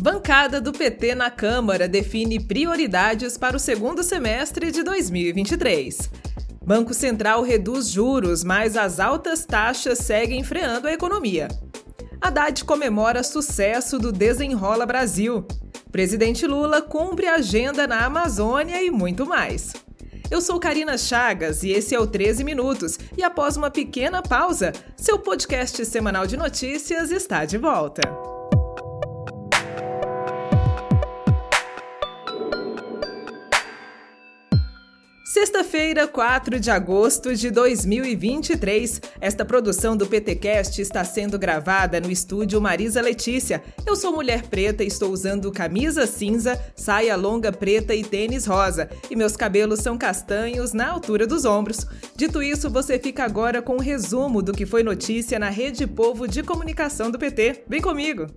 Bancada do PT na Câmara define prioridades para o segundo semestre de 2023. Banco Central reduz juros, mas as altas taxas seguem freando a economia. Haddad comemora sucesso do Desenrola Brasil. Presidente Lula cumpre agenda na Amazônia e muito mais. Eu sou Karina Chagas e esse é o 13 Minutos. E após uma pequena pausa, seu podcast semanal de notícias está de volta. Sexta-feira, 4 de agosto de 2023. Esta produção do PTcast está sendo gravada no estúdio Marisa Letícia. Eu sou mulher preta e estou usando camisa cinza, saia longa preta e tênis rosa. E meus cabelos são castanhos na altura dos ombros. Dito isso, você fica agora com um resumo do que foi notícia na Rede Povo de Comunicação do PT. Vem comigo!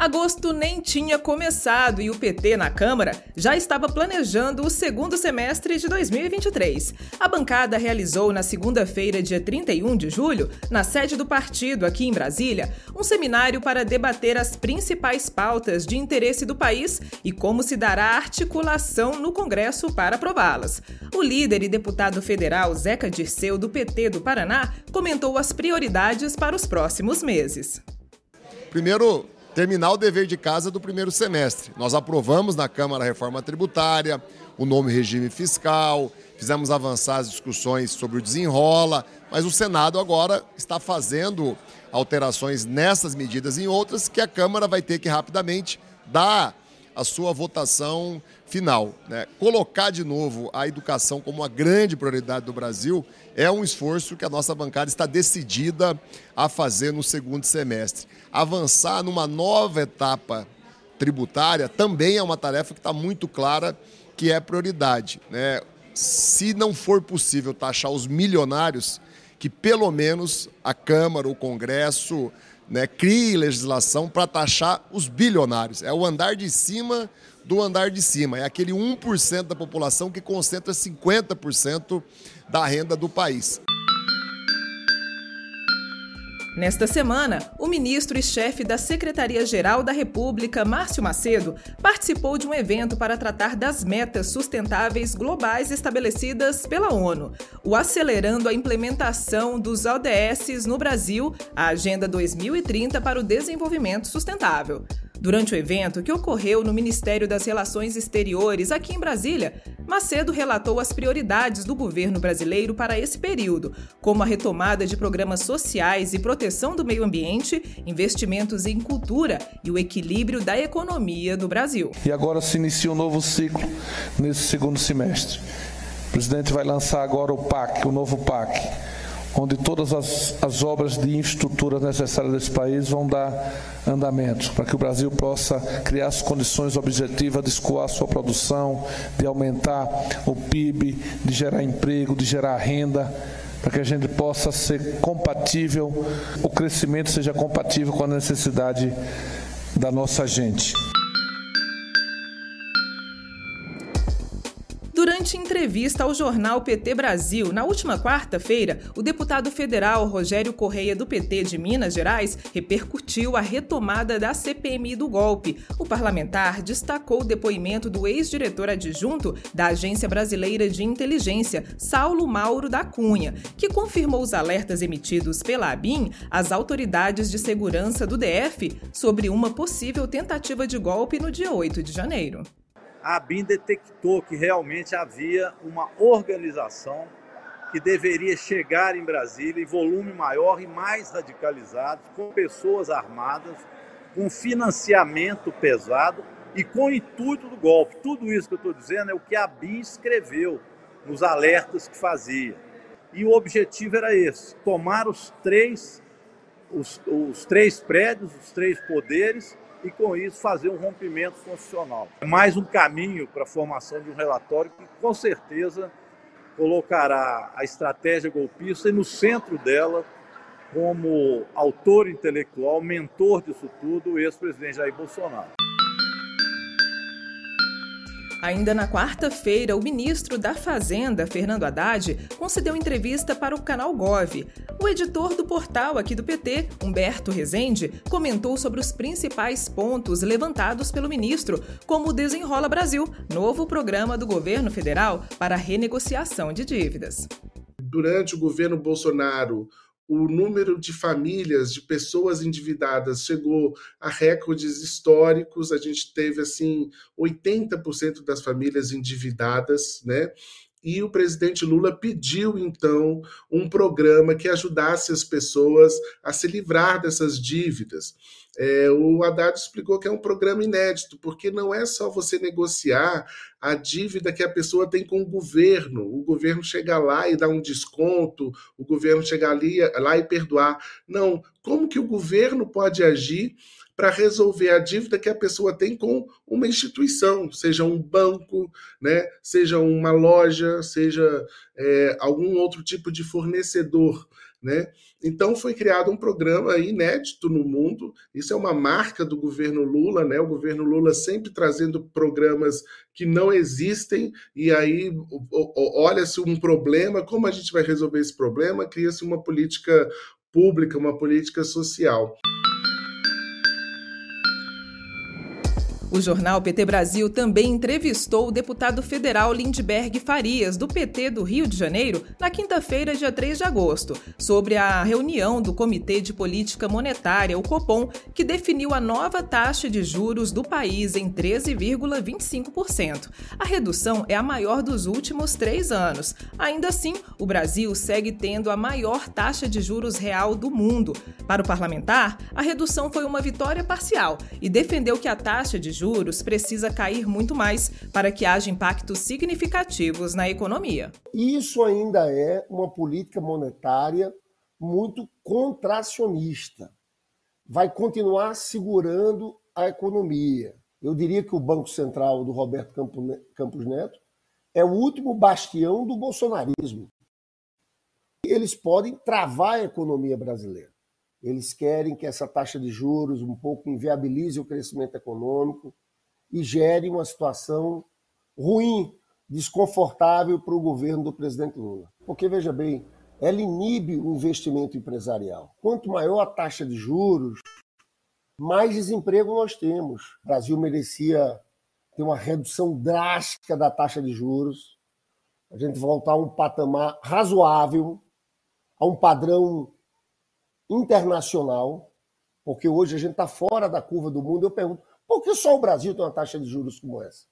Agosto nem tinha começado e o PT na Câmara já estava planejando o segundo semestre de 2023. A bancada realizou na segunda-feira, dia 31 de julho, na sede do partido aqui em Brasília, um seminário para debater as principais pautas de interesse do país e como se dará articulação no Congresso para aprová-las. O líder e deputado federal Zeca Dirceu, do PT do Paraná, comentou as prioridades para os próximos meses. Primeiro, terminar o dever de casa do primeiro semestre. Nós aprovamos na Câmara a reforma tributária, o novo regime fiscal, fizemos avançar as discussões sobre o desenrola, mas o Senado agora está fazendo alterações nessas medidas e em outras que a Câmara vai ter que rapidamente dar a sua votação final. Né? Colocar de novo a educação como uma grande prioridade do Brasil é um esforço que a nossa bancada está decidida a fazer no segundo semestre. Avançar numa nova etapa tributária também é uma tarefa que está muito clara que é prioridade. Né? Se não for possível taxar os milionários, que pelo menos a Câmara, o Congresso, né, crie legislação para taxar os bilionários. É o andar de cima do andar de cima. É aquele 1% da população que concentra 50% da renda do país. Nesta semana, o ministro e chefe da Secretaria-Geral da República, Márcio Macedo, participou de um evento para tratar das metas sustentáveis globais estabelecidas pela ONU, o Acelerando a Implementação dos ODS no Brasil, a Agenda 2030 para o Desenvolvimento Sustentável. Durante o evento, que ocorreu no Ministério das Relações Exteriores, aqui em Brasília, Macedo relatou as prioridades do governo brasileiro para esse período, como a retomada de programas sociais e proteção do meio ambiente, investimentos em cultura e o equilíbrio da economia do Brasil. E agora se inicia um novo ciclo nesse segundo semestre. O presidente vai lançar agora o PAC, o novo PAC onde todas as, as obras de infraestrutura necessárias desse país vão dar andamento, para que o Brasil possa criar as condições objetivas de escoar sua produção, de aumentar o PIB, de gerar emprego, de gerar renda, para que a gente possa ser compatível, o crescimento seja compatível com a necessidade da nossa gente. Durante entrevista ao jornal PT Brasil, na última quarta-feira, o deputado federal Rogério Correia, do PT de Minas Gerais, repercutiu a retomada da CPMI do golpe. O parlamentar destacou o depoimento do ex-diretor adjunto da Agência Brasileira de Inteligência, Saulo Mauro da Cunha, que confirmou os alertas emitidos pela ABIN às autoridades de segurança do DF sobre uma possível tentativa de golpe no dia 8 de janeiro a ABIN detectou que realmente havia uma organização que deveria chegar em Brasília em volume maior e mais radicalizado, com pessoas armadas, com financiamento pesado e com o intuito do golpe. Tudo isso que eu estou dizendo é o que a ABIN escreveu nos alertas que fazia. E o objetivo era esse: tomar os três, os, os três prédios, os três poderes e, com isso, fazer um rompimento constitucional. É mais um caminho para a formação de um relatório que, com certeza, colocará a estratégia golpista e, no centro dela, como autor intelectual, mentor disso tudo, o ex-presidente Jair Bolsonaro. Ainda na quarta-feira, o ministro da Fazenda, Fernando Haddad, concedeu entrevista para o canal Gov. O editor do portal aqui do PT, Humberto Rezende, comentou sobre os principais pontos levantados pelo ministro, como o Desenrola Brasil, novo programa do governo federal para renegociação de dívidas. Durante o governo Bolsonaro, o número de famílias, de pessoas endividadas chegou a recordes históricos. A gente teve assim 80% das famílias endividadas, né? E o presidente Lula pediu então um programa que ajudasse as pessoas a se livrar dessas dívidas. É, o Haddad explicou que é um programa inédito, porque não é só você negociar a dívida que a pessoa tem com o governo, o governo chegar lá e dar um desconto, o governo chegar ali, lá e perdoar. Não, como que o governo pode agir para resolver a dívida que a pessoa tem com uma instituição, seja um banco, né, seja uma loja, seja é, algum outro tipo de fornecedor. Né? Então foi criado um programa inédito no mundo. Isso é uma marca do governo Lula, né? O governo Lula sempre trazendo programas que não existem e aí olha-se um problema, como a gente vai resolver esse problema? Cria-se uma política pública, uma política social. O jornal PT Brasil também entrevistou o deputado federal Lindbergh Farias, do PT do Rio de Janeiro, na quinta-feira, dia 3 de agosto, sobre a reunião do Comitê de Política Monetária, o COPOM, que definiu a nova taxa de juros do país em 13,25%. A redução é a maior dos últimos três anos. Ainda assim, o Brasil segue tendo a maior taxa de juros real do mundo. Para o parlamentar, a redução foi uma vitória parcial e defendeu que a taxa de juros precisa cair muito mais para que haja impactos significativos na economia. Isso ainda é uma política monetária muito contracionista. Vai continuar segurando a economia. Eu diria que o Banco Central do Roberto Campos Neto é o último bastião do bolsonarismo. Eles podem travar a economia brasileira. Eles querem que essa taxa de juros um pouco inviabilize o crescimento econômico e gere uma situação ruim, desconfortável para o governo do presidente Lula. Porque, veja bem, ela inibe o investimento empresarial. Quanto maior a taxa de juros, mais desemprego nós temos. O Brasil merecia ter uma redução drástica da taxa de juros, a gente voltar a um patamar razoável, a um padrão internacional, porque hoje a gente está fora da curva do mundo. Eu pergunto, por que só o Brasil tem uma taxa de juros como essa?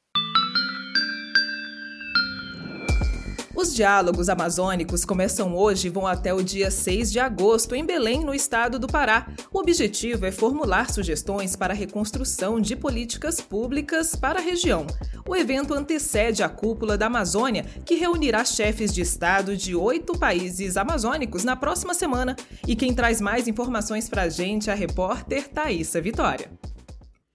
Os diálogos amazônicos começam hoje e vão até o dia 6 de agosto em Belém, no estado do Pará. O objetivo é formular sugestões para a reconstrução de políticas públicas para a região. O evento antecede a cúpula da Amazônia, que reunirá chefes de estado de oito países amazônicos na próxima semana. E quem traz mais informações para a gente é a repórter Thaisa Vitória.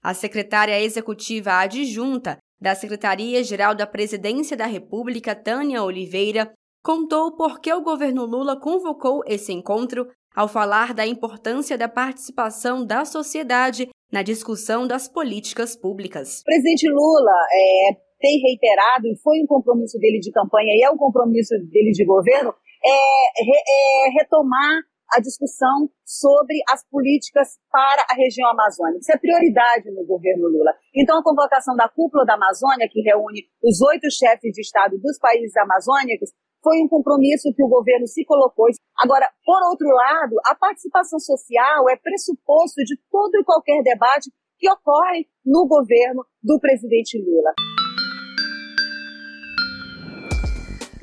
A secretária executiva adjunta da Secretaria-Geral da Presidência da República, Tânia Oliveira, contou por que o governo Lula convocou esse encontro ao falar da importância da participação da sociedade na discussão das políticas públicas. O presidente Lula é, tem reiterado, e foi um compromisso dele de campanha e é um compromisso dele de governo, é, é retomar a discussão sobre as políticas para a região amazônica. Isso é prioridade no governo Lula. Então, a convocação da cúpula da Amazônia, que reúne os oito chefes de Estado dos países amazônicos, foi um compromisso que o governo se colocou. Agora, por outro lado, a participação social é pressuposto de todo e qualquer debate que ocorre no governo do presidente Lula.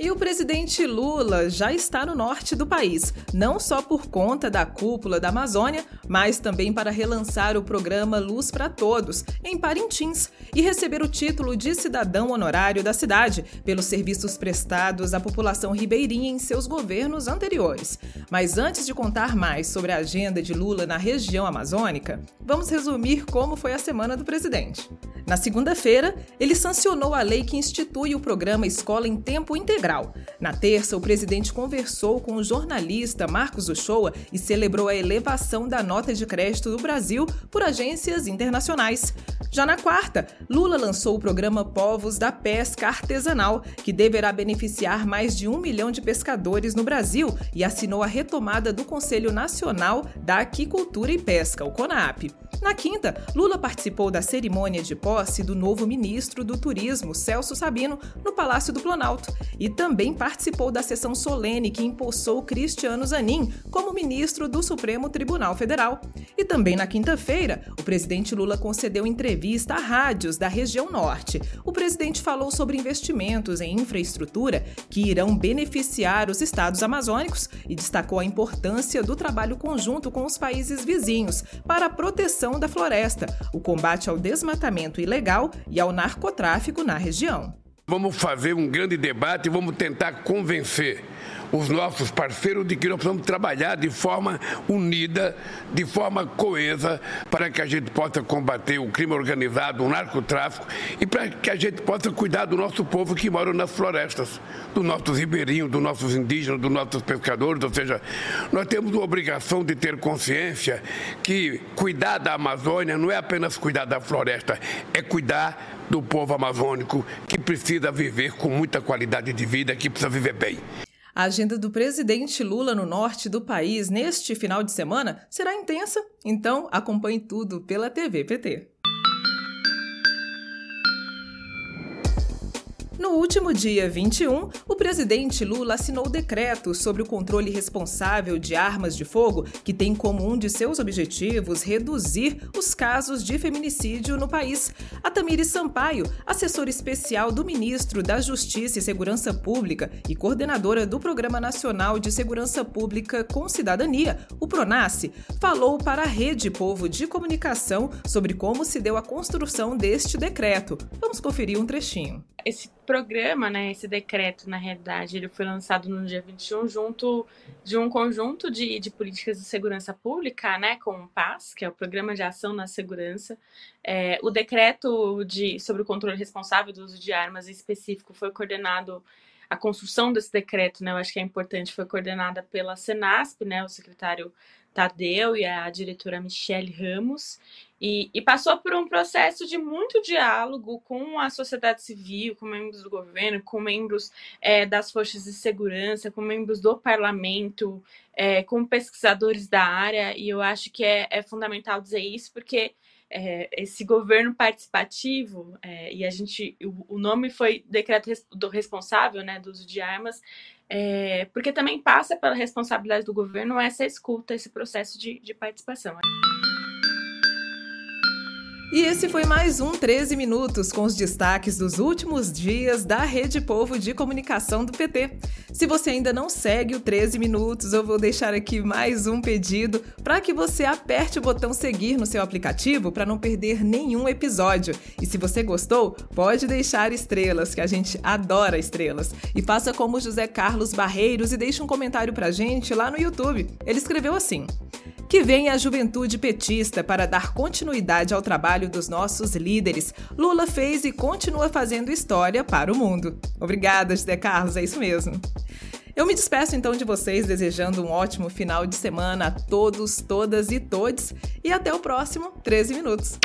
E o presidente Lula já está no norte do país, não só por conta da cúpula da Amazônia, mas também para relançar o programa Luz para Todos, em Parintins, e receber o título de cidadão honorário da cidade pelos serviços prestados à população ribeirinha em seus governos anteriores. Mas antes de contar mais sobre a agenda de Lula na região amazônica, vamos resumir como foi a semana do presidente. Na segunda-feira, ele sancionou a lei que institui o programa Escola em Tempo Integral integral. Na terça, o presidente conversou com o jornalista Marcos Uchoa e celebrou a elevação da nota de crédito do Brasil por agências internacionais. Já na quarta, Lula lançou o programa Povos da Pesca Artesanal, que deverá beneficiar mais de um milhão de pescadores no Brasil e assinou a retomada do Conselho Nacional da Aquicultura e Pesca, o CONAP. Na quinta, Lula participou da cerimônia de posse do novo ministro do Turismo, Celso Sabino, no Palácio do Planalto, e também participou da sessão solene que impulsou Cristiano Zanin como ministro do Supremo Tribunal Federal. E também na quinta-feira, o presidente Lula concedeu entrevista a rádios da região norte. O presidente falou sobre investimentos em infraestrutura que irão beneficiar os estados amazônicos e destacou a importância do trabalho conjunto com os países vizinhos para a proteção da floresta, o combate ao desmatamento ilegal e ao narcotráfico na região. Vamos fazer um grande debate e vamos tentar convencer os nossos parceiros de que nós precisamos trabalhar de forma unida, de forma coesa, para que a gente possa combater o crime organizado, o narcotráfico e para que a gente possa cuidar do nosso povo que mora nas florestas, dos nossos ribeirinhos, dos nossos indígenas, dos nossos pescadores. Ou seja, nós temos a obrigação de ter consciência que cuidar da Amazônia não é apenas cuidar da floresta, é cuidar do povo amazônico que precisa viver com muita qualidade de vida, que precisa viver bem. A agenda do presidente Lula no norte do país neste final de semana será intensa, então acompanhe tudo pela TV PT. No último dia 21, o presidente Lula assinou o decreto sobre o controle responsável de armas de fogo, que tem como um de seus objetivos reduzir os casos de feminicídio no país. A Tamiri Sampaio, assessora especial do ministro da Justiça e Segurança Pública e coordenadora do Programa Nacional de Segurança Pública com Cidadania, o PRONASSE, falou para a Rede Povo de Comunicação sobre como se deu a construção deste decreto. Vamos conferir um trechinho. Esse programa, né, esse decreto, na realidade, ele foi lançado no dia 21 junto de um conjunto de, de políticas de segurança pública, né, com o PAS, que é o Programa de Ação na Segurança. É, o decreto de, sobre o controle responsável do uso de armas em específico foi coordenado a construção desse decreto, né, eu acho que é importante, foi coordenada pela Senasp, né, o secretário Tadeu e a diretora Michelle Ramos, e, e, passou por um processo de muito diálogo com a sociedade civil, com membros do governo, com membros é, das forças de segurança, com membros do parlamento, é, com pesquisadores da área, e eu acho que é, é fundamental dizer isso, porque é, esse governo participativo, é, e a gente, o, o, nome foi decreto do responsável, né, do uso de armas, é, porque também passa pela responsabilidade do governo essa escuta, esse processo de, de participação. E esse foi mais um 13 Minutos com os destaques dos últimos dias da Rede Povo de Comunicação do PT. Se você ainda não segue o 13 Minutos, eu vou deixar aqui mais um pedido para que você aperte o botão seguir no seu aplicativo para não perder nenhum episódio. E se você gostou, pode deixar estrelas, que a gente adora estrelas. E faça como José Carlos Barreiros e deixe um comentário para gente lá no YouTube. Ele escreveu assim. Que venha a juventude petista para dar continuidade ao trabalho dos nossos líderes. Lula fez e continua fazendo história para o mundo. Obrigada, José Carlos, é isso mesmo. Eu me despeço então de vocês, desejando um ótimo final de semana a todos, todas e todes, e até o próximo 13 Minutos.